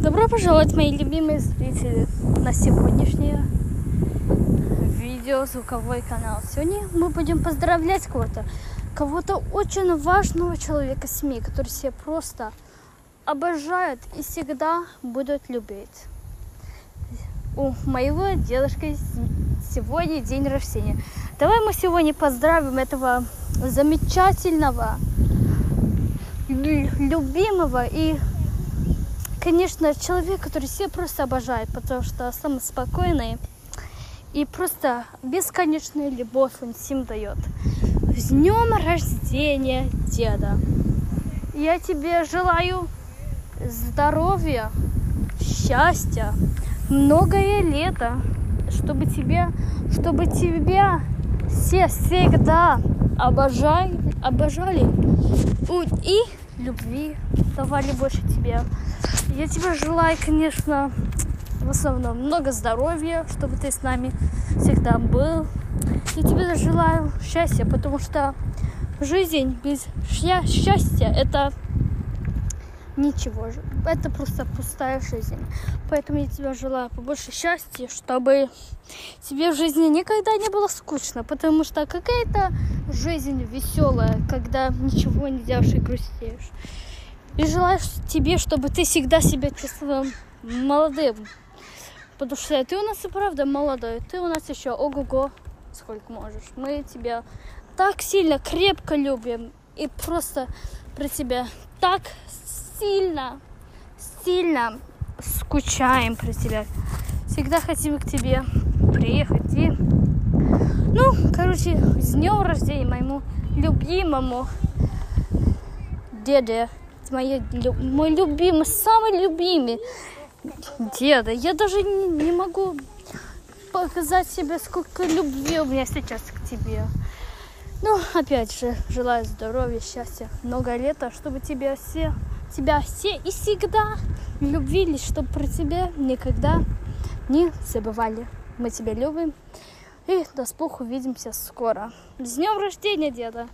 Добро пожаловать, мои любимые зрители, на сегодняшнее видео звуковой канал. Сегодня мы будем поздравлять кого-то, кого-то очень важного человека семьи, который себя просто обожает и всегда будут любить. У моего дедушки сегодня день рождения. Давай мы сегодня поздравим этого замечательного, любимого и конечно, человек, который все просто обожает, потому что самый спокойный и просто бесконечную любовь он всем дает. С днем рождения, деда! Я тебе желаю здоровья, счастья, многое лето, чтобы тебе, чтобы тебя все всегда обожали, обожали и любви давали больше тебе. Я тебе желаю, конечно, в основном много здоровья, чтобы ты с нами всегда был. Я тебе желаю счастья, потому что жизнь без счастья это ничего. Это просто пустая жизнь. Поэтому я тебе желаю побольше счастья, чтобы тебе в жизни никогда не было скучно, потому что какая-то жизнь веселая, когда ничего не делаешь и грустишь. И желаю тебе, чтобы ты всегда себя чувствовал молодым. Потому что ты у нас и правда молодой. Ты у нас еще ого-го сколько можешь. Мы тебя так сильно, крепко любим. И просто про тебя так сильно, сильно скучаем про тебя. Всегда хотим к тебе приехать и... Ну, короче, с днем рождения моему любимому деде моя, мой любимый, самый любимый деда. Я даже не, не могу показать себе, сколько любви у меня сейчас к тебе. Ну, опять же, желаю здоровья, счастья, много лета, чтобы тебя все, тебя все и всегда любили, чтобы про тебя никогда не забывали. Мы тебя любим. И до спух увидимся скоро. С днем рождения, деда!